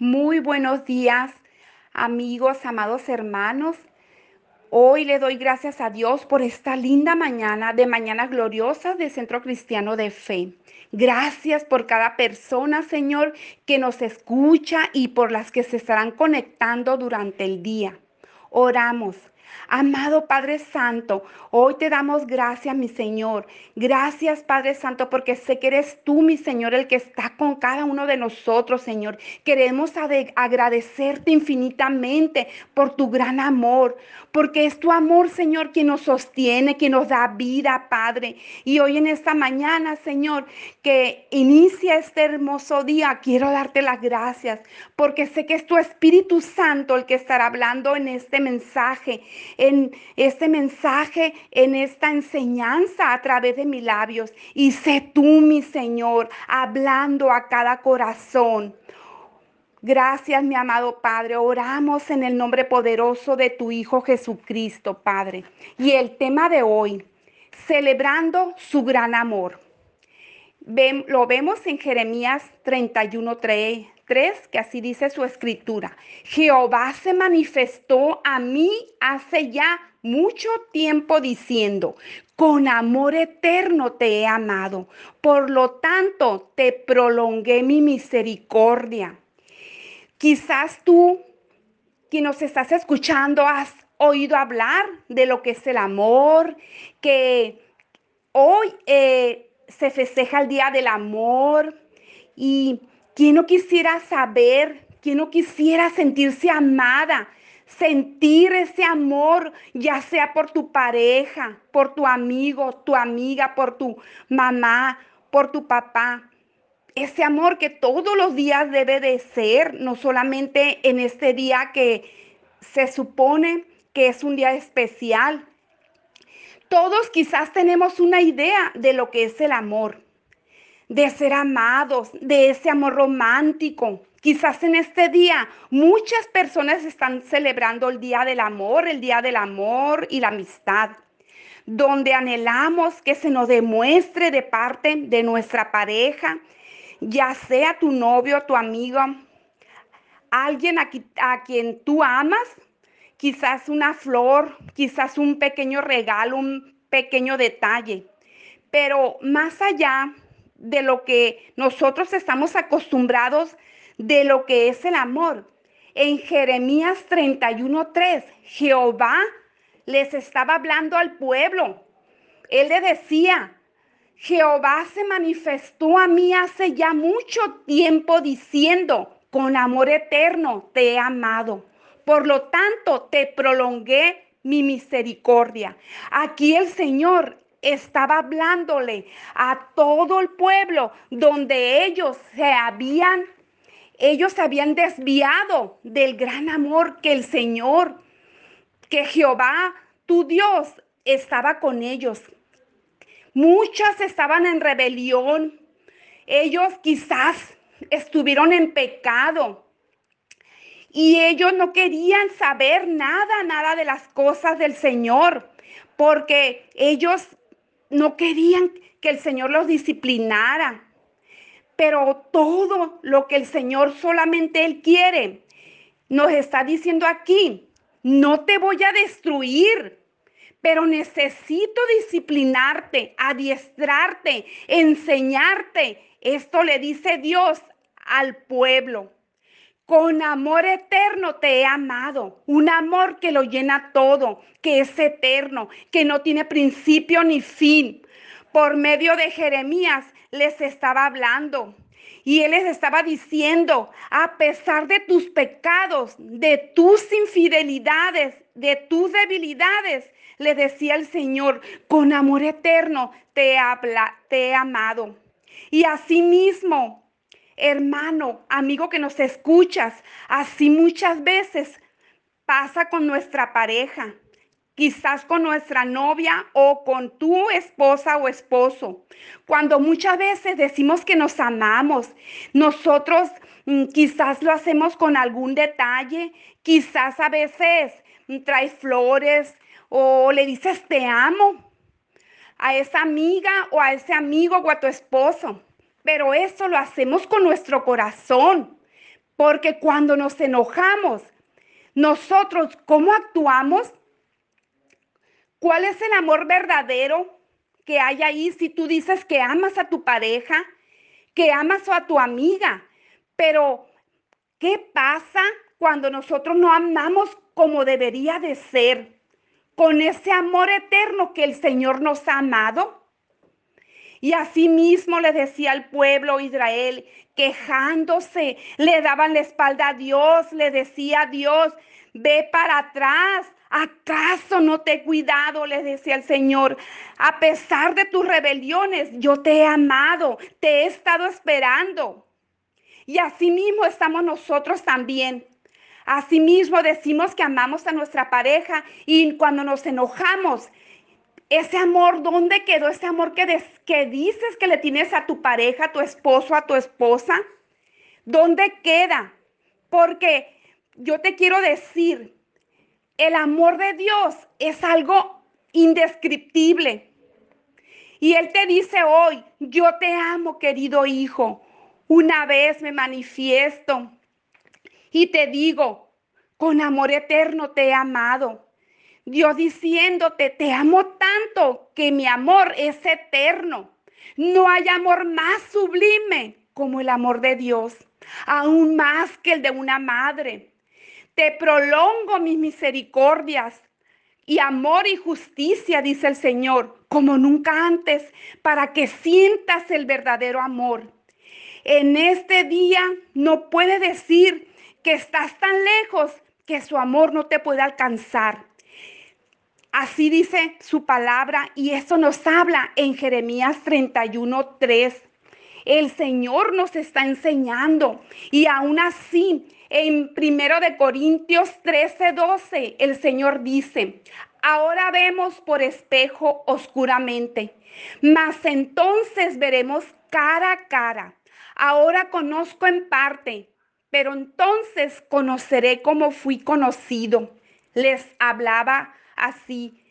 Muy buenos días, amigos, amados hermanos. Hoy le doy gracias a Dios por esta linda mañana de mañana gloriosa de Centro Cristiano de Fe. Gracias por cada persona, Señor, que nos escucha y por las que se estarán conectando durante el día. Oramos. Amado Padre Santo, hoy te damos gracias, mi Señor. Gracias, Padre Santo, porque sé que eres tú, mi Señor, el que está con cada uno de nosotros, Señor. Queremos agradecerte infinitamente por tu gran amor, porque es tu amor, Señor, quien nos sostiene, quien nos da vida, Padre. Y hoy en esta mañana, Señor, que inicia este hermoso día, quiero darte las gracias, porque sé que es tu Espíritu Santo el que estará hablando en este mensaje en este mensaje, en esta enseñanza a través de mis labios. Y sé tú, mi Señor, hablando a cada corazón. Gracias, mi amado Padre. Oramos en el nombre poderoso de tu Hijo Jesucristo, Padre. Y el tema de hoy, celebrando su gran amor. lo vemos en Jeremías 31, 3, 3, que así dice su escritura. Jehová se manifestó a mí hace ya mucho tiempo diciendo, con amor eterno te he amado, por lo tanto te prolongué mi misericordia. Quizás tú, quien nos estás escuchando, has oído hablar de lo que es el amor, que hoy eh, se festeja el Día del Amor y ¿Quién no quisiera saber? ¿Quién no quisiera sentirse amada? Sentir ese amor, ya sea por tu pareja, por tu amigo, tu amiga, por tu mamá, por tu papá. Ese amor que todos los días debe de ser, no solamente en este día que se supone que es un día especial. Todos quizás tenemos una idea de lo que es el amor de ser amados, de ese amor romántico. Quizás en este día muchas personas están celebrando el Día del Amor, el Día del Amor y la Amistad, donde anhelamos que se nos demuestre de parte de nuestra pareja, ya sea tu novio, tu amigo, alguien a, a quien tú amas, quizás una flor, quizás un pequeño regalo, un pequeño detalle. Pero más allá de lo que nosotros estamos acostumbrados de lo que es el amor. En Jeremías 31:3, Jehová les estaba hablando al pueblo. Él le decía, Jehová se manifestó a mí hace ya mucho tiempo diciendo, con amor eterno te he amado. Por lo tanto, te prolongué mi misericordia. Aquí el Señor estaba hablándole a todo el pueblo donde ellos se habían, ellos se habían desviado del gran amor que el Señor, que Jehová, tu Dios, estaba con ellos. Muchas estaban en rebelión. Ellos quizás estuvieron en pecado. Y ellos no querían saber nada, nada de las cosas del Señor, porque ellos no querían que el Señor los disciplinara. Pero todo lo que el Señor solamente Él quiere, nos está diciendo aquí, no te voy a destruir, pero necesito disciplinarte, adiestrarte, enseñarte. Esto le dice Dios al pueblo. Con amor eterno te he amado, un amor que lo llena todo, que es eterno, que no tiene principio ni fin. Por medio de Jeremías les estaba hablando y él les estaba diciendo, a pesar de tus pecados, de tus infidelidades, de tus debilidades, le decía el Señor, con amor eterno te, habla, te he amado. Y asimismo, hermano, amigo que nos escuchas, así muchas veces pasa con nuestra pareja, quizás con nuestra novia o con tu esposa o esposo. Cuando muchas veces decimos que nos amamos, nosotros mm, quizás lo hacemos con algún detalle, quizás a veces mm, traes flores o le dices te amo a esa amiga o a ese amigo o a tu esposo. Pero eso lo hacemos con nuestro corazón, Porque cuando nos enojamos, nosotros, ¿cómo actuamos? ¿Cuál es el amor verdadero que hay ahí si tú dices que amas a tu pareja, que amas a tu amiga? Pero, ¿qué pasa cuando nosotros no amamos como debería de ser? Con ese amor eterno que el Señor nos ha amado. Y asimismo le decía al pueblo Israel, quejándose, le daban la espalda a Dios, le decía a Dios, ve para atrás. ¿Acaso no te he cuidado? Le decía el Señor. A pesar de tus rebeliones, yo te he amado, te he estado esperando. Y asimismo estamos nosotros también. Asimismo decimos que amamos a nuestra pareja y cuando nos enojamos, ese amor, ¿dónde quedó ese amor que, que dices que le tienes a tu pareja, a tu esposo, a tu esposa? ¿Dónde queda? Porque yo te quiero decir, el amor de Dios es algo indescriptible. Y Él te dice hoy, yo te amo, querido hijo. Una vez me manifiesto y te digo, con amor eterno te he amado. Dios diciéndote, te amo tanto que mi amor es eterno. No hay amor más sublime como el amor de Dios, aún más que el de una madre. Te prolongo mis misericordias y amor y justicia, dice el Señor, como nunca antes, para que sientas el verdadero amor. En este día no puede decir que estás tan lejos que su amor no te puede alcanzar. Así dice su palabra y eso nos habla en Jeremías 31:3. El Señor nos está enseñando y aún así en primero de Corintios 13:12 el Señor dice, "Ahora vemos por espejo oscuramente, mas entonces veremos cara a cara. Ahora conozco en parte, pero entonces conoceré como fui conocido. Les hablaba así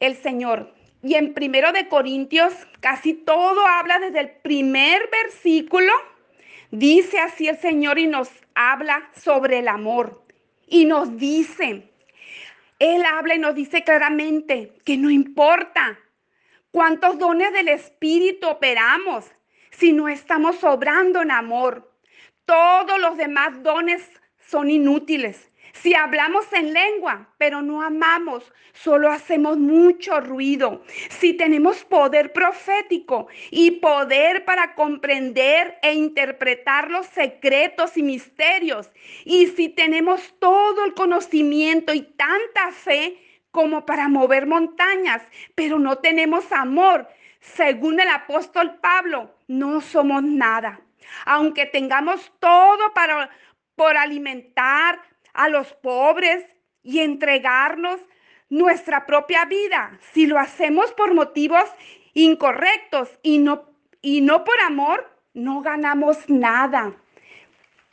el Señor. Y en primero de Corintios casi todo habla desde el primer versículo. Dice así el Señor y nos habla sobre el amor. Y nos dice, Él habla y nos dice claramente que no importa cuántos dones del Espíritu operamos si no estamos obrando en amor. Todos los demás dones son inútiles. Si hablamos en lengua, pero no amamos, solo hacemos mucho ruido. Si tenemos poder profético y poder para comprender e interpretar los secretos y misterios, y si tenemos todo el conocimiento y tanta fe como para mover montañas, pero no tenemos amor, según el apóstol Pablo, no somos nada aunque tengamos todo para por alimentar a los pobres y entregarnos nuestra propia vida, si lo hacemos por motivos incorrectos y no y no por amor, no ganamos nada.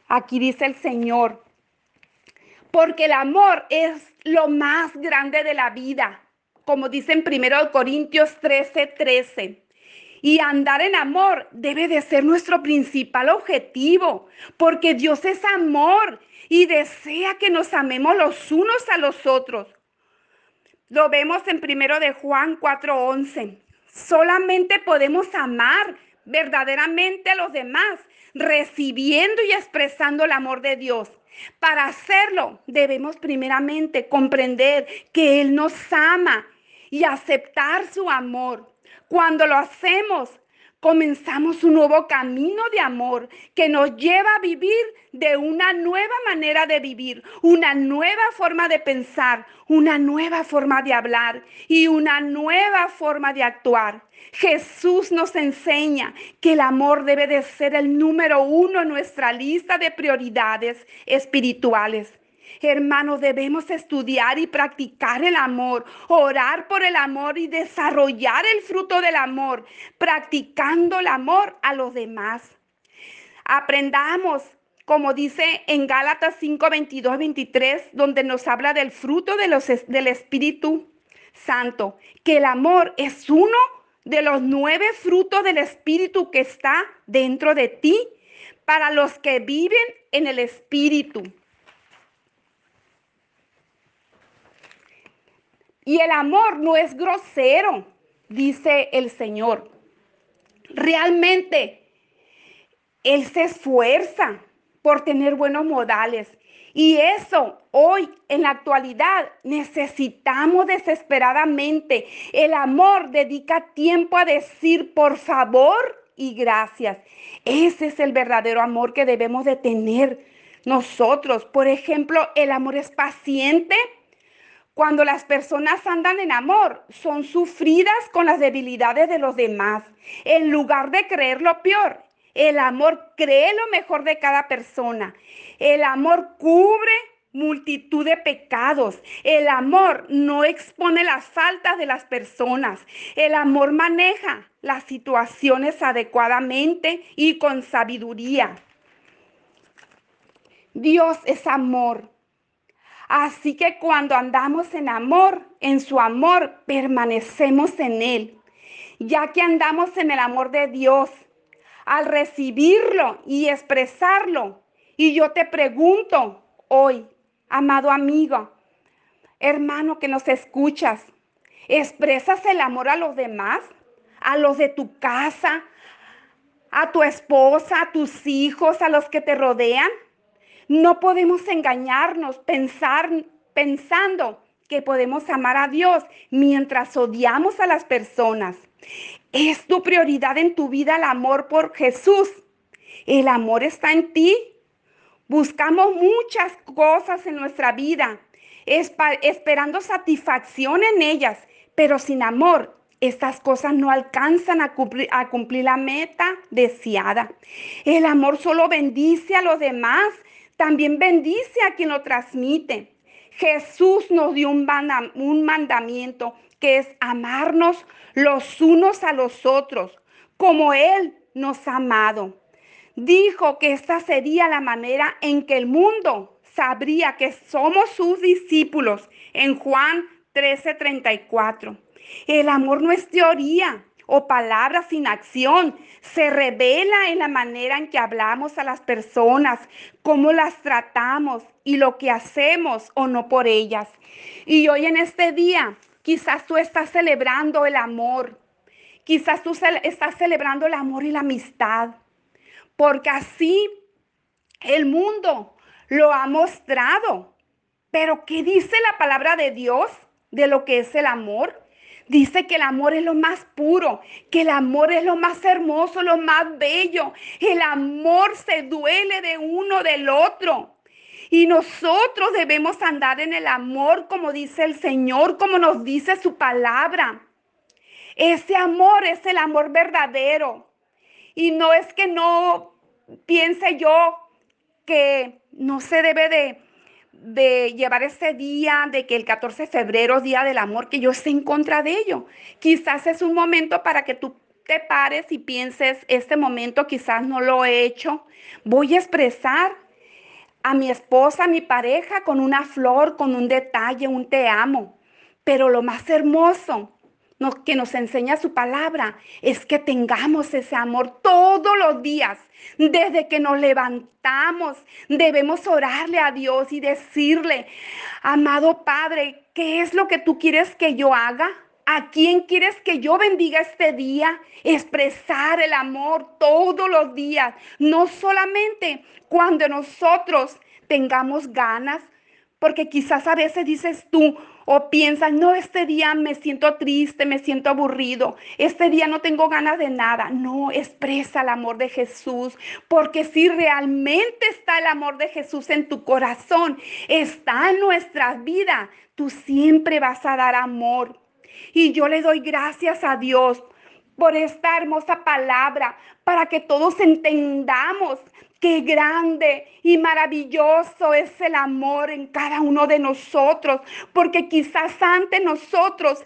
Aquí dice el Señor, porque el amor es lo más grande de la vida, como dice en 1 Corintios 13, 13. Y andar en amor debe de ser nuestro principal objetivo, porque Dios es amor y desea que nos amemos los unos a los otros. Lo vemos en primero de Juan 4:11. Solamente podemos amar verdaderamente a los demás, recibiendo y expresando el amor de Dios. Para hacerlo, debemos primeramente comprender que Él nos ama y aceptar su amor. Cuando lo hacemos, comenzamos un nuevo camino de amor que nos lleva a vivir de una nueva manera de vivir, una nueva forma de pensar, una nueva forma de hablar y una nueva forma de actuar. Jesús nos enseña que el amor debe de ser el número uno en nuestra lista de prioridades espirituales. Hermanos, debemos estudiar y practicar el amor, orar por el amor y desarrollar el fruto del amor, practicando el amor a los demás. Aprendamos, como dice en Gálatas 5, 22, 23, donde nos habla del fruto de los, del Espíritu Santo, que el amor es uno de los nueve frutos del Espíritu que está dentro de ti para los que viven en el Espíritu. Y el amor no es grosero, dice el Señor. Realmente, Él se esfuerza por tener buenos modales. Y eso hoy, en la actualidad, necesitamos desesperadamente. El amor dedica tiempo a decir por favor y gracias. Ese es el verdadero amor que debemos de tener nosotros. Por ejemplo, el amor es paciente cuando las personas andan en amor, son sufridas con las debilidades de los demás. En lugar de creer lo peor, el amor cree lo mejor de cada persona. El amor cubre multitud de pecados. El amor no expone las faltas de las personas. El amor maneja las situaciones adecuadamente y con sabiduría. Dios es amor. Así que cuando andamos en amor, en su amor, permanecemos en él. Ya que andamos en el amor de Dios, al recibirlo y expresarlo. Y yo te pregunto hoy, amado amigo, hermano que nos escuchas, ¿expresas el amor a los demás? ¿A los de tu casa? ¿A tu esposa? ¿A tus hijos? ¿A los que te rodean? No podemos engañarnos pensando que podemos amar a Dios mientras odiamos a las personas. Es tu prioridad en tu vida el amor por Jesús. El amor está en ti. Buscamos muchas cosas en nuestra vida, esperando satisfacción en ellas, pero sin amor estas cosas no alcanzan a cumplir, a cumplir, la meta deseada. El amor solo bendice a los demás también bendice a quien lo transmite. Jesús nos dio un, mandamiento que es amarnos los unos a los otros, como Él nos ha amado. Dijo que esta sería la manera en que el mundo sabría que somos sus discípulos en Juan 13:34. El amor no es teoría, o palabras sin acción. Se revela en la manera en que hablamos a las personas, cómo las tratamos y lo que hacemos o no por ellas. Y hoy en este día, quizás tú estás celebrando el amor. Quizás tú estás celebrando el amor y la amistad. Porque así el mundo lo ha mostrado. Pero ¿qué dice la palabra de Dios de lo que es el amor? Dice que el amor es lo más puro, que el amor es lo más hermoso, lo más bello. El amor se duele de uno del otro. Y nosotros debemos andar en el amor como dice el Señor, como nos dice su palabra. Ese amor es el amor verdadero. Y no es que no piense yo que no se debe de de llevar ese día, de que el 14 de febrero, Día del Amor, que yo esté en contra de ello. Quizás es un momento para que tú te pares y pienses, este momento quizás no lo he hecho. Voy a expresar a mi esposa, a mi pareja, con una flor, con un detalle, un te amo. Pero lo más hermoso que nos enseña su palabra es que tengamos ese amor todos los días. Desde que nos levantamos, debemos orarle a Dios y decirle, amado Padre, ¿qué es lo que tú quieres que yo haga? ¿A quién quieres que yo bendiga este día? Expresar el amor todos los días, no solamente cuando nosotros tengamos ganas, porque quizás a veces dices tú, o piensas, no, este día me siento triste, me siento aburrido, este día no tengo ganas de nada. No, expresa el amor de Jesús, porque si realmente está el amor de Jesús en tu corazón, está en nuestras vidas, tú siempre vas a dar amor. Y yo le doy gracias a Dios por esta hermosa palabra, para que todos entendamos Qué grande y maravilloso es el amor en cada uno de nosotros, porque quizás antes nosotros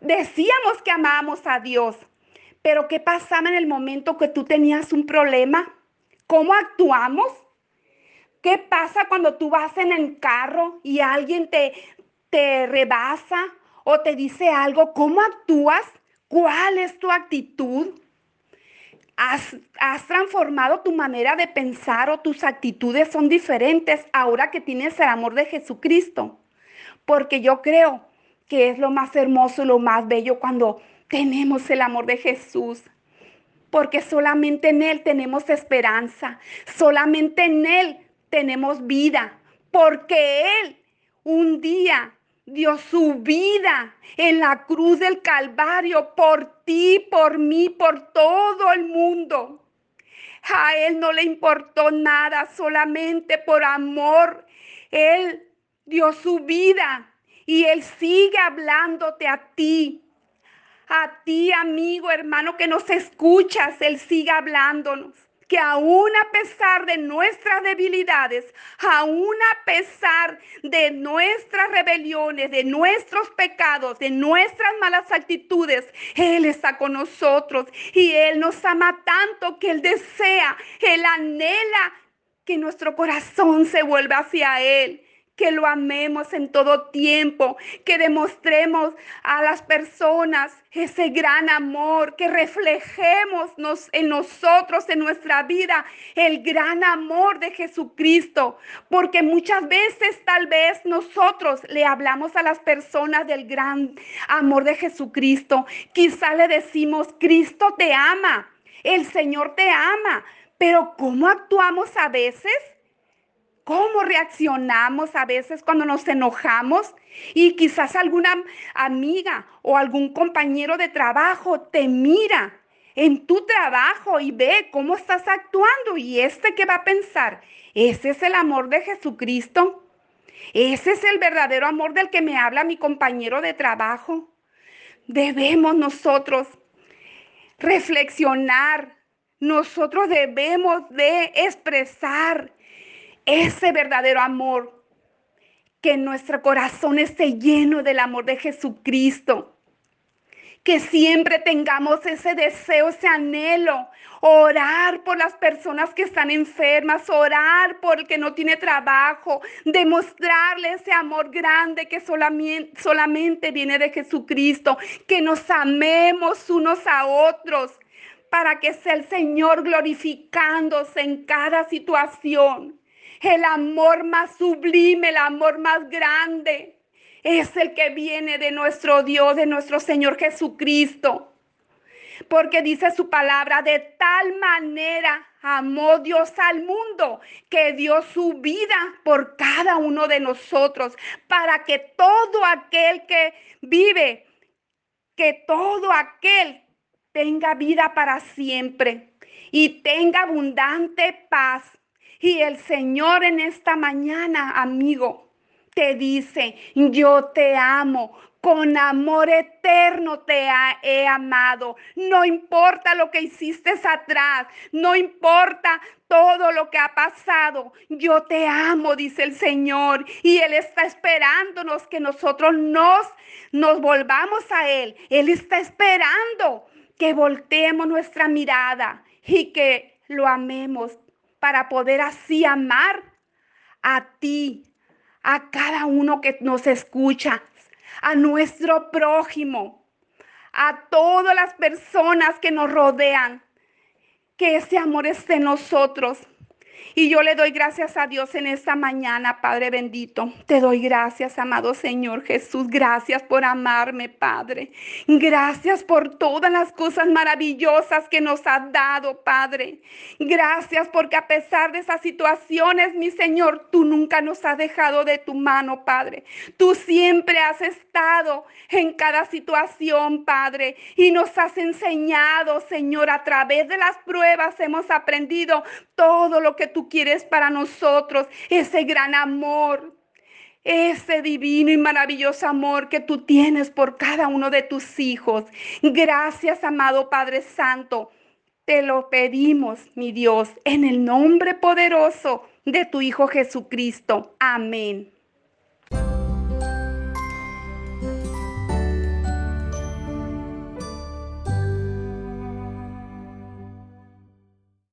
decíamos que amábamos a Dios, pero ¿qué pasaba en el momento que tú tenías un problema? ¿Cómo actuamos? ¿Qué pasa cuando tú vas en el carro y alguien te, te rebasa o te dice algo? ¿Cómo actúas? ¿Cuál es tu actitud? Has, transformado tu manera de pensar o tus actitudes son diferentes ahora que tienes el amor de Jesucristo. Porque yo creo que es lo más hermoso lo más bello cuando tenemos el amor de Jesús. Porque solamente en Él tenemos esperanza, solamente en Él tenemos vida, porque Él un día dio su vida en la cruz del Calvario por ti, por mí, por todo el mundo. A Él no le importó nada, solamente por amor. Él dio su vida y Él sigue hablándote a ti. A ti, amigo, hermano, que nos escuchas, Él sigue hablándonos que aún a pesar de nuestras debilidades, aún a pesar de nuestras rebeliones, de nuestros pecados, de nuestras malas actitudes, Él está con nosotros y Él nos ama tanto que Él desea, Él anhela que nuestro corazón se vuelva hacia Él que lo amemos en todo tiempo, que demostremos a las personas ese gran amor, que reflejemos en nosotros, en nuestra vida, el gran amor de Jesucristo, porque muchas veces tal vez nosotros le hablamos a las personas del gran amor de Jesucristo, quizá le decimos, Cristo te ama, el Señor te ama, pero ¿cómo actuamos a veces? Cómo reaccionamos a veces cuando nos enojamos y quizás alguna amiga o algún compañero de trabajo te mira en tu trabajo y ve cómo estás actuando y este que va a pensar, ese es el amor de Jesucristo. Ese es el verdadero amor del que me habla mi compañero de trabajo. Debemos nosotros reflexionar. Nosotros debemos de expresar ese verdadero amor, que nuestro corazón esté lleno del amor de Jesucristo. Que siempre tengamos ese deseo, ese anhelo, orar por las personas que están enfermas, orar por el que no tiene trabajo, demostrarle ese amor grande que solamente, viene de Jesucristo, que nos amemos unos a otros para que sea el Señor glorificándose en cada situación. El amor más sublime, el amor más grande, es el que viene de nuestro Dios, de nuestro Señor Jesucristo. Porque dice su palabra, de tal manera amó Dios al mundo que dio su vida por cada uno de nosotros, para que todo aquel que vive, que todo aquel tenga vida para siempre y tenga abundante paz y el Señor en esta mañana, amigo, te dice, yo te amo, con amor eterno te he amado. No importa lo que hiciste atrás, no importa todo lo que ha pasado. Yo te amo, dice el Señor. Y Él está esperándonos que nosotros nos, nos volvamos a Él. Él está esperando que volteemos nuestra mirada y que lo amemos para poder así amar a ti, a cada uno que nos escucha, a nuestro prójimo, a todas las personas que nos rodean. Que ese amor esté en nosotros y yo le doy gracias a Dios en esta mañana, Padre bendito. Te doy gracias, amado Señor Jesús. Gracias por amarme, Padre. Gracias por todas las cosas maravillosas que nos has dado, Padre. Gracias porque a pesar de esas situaciones, mi Señor, tú nunca nos has dejado de tu mano, Padre. Tú siempre has estado en cada situación, Padre, y nos has enseñado, Señor, a través de las pruebas hemos aprendido todo lo que quieres para nosotros, ese gran amor, ese divino y maravilloso amor que tú tienes por cada uno de tus hijos. Gracias, amado Padre Santo. Te lo pedimos, mi Dios, en el nombre poderoso de tu Hijo Jesucristo. Amén.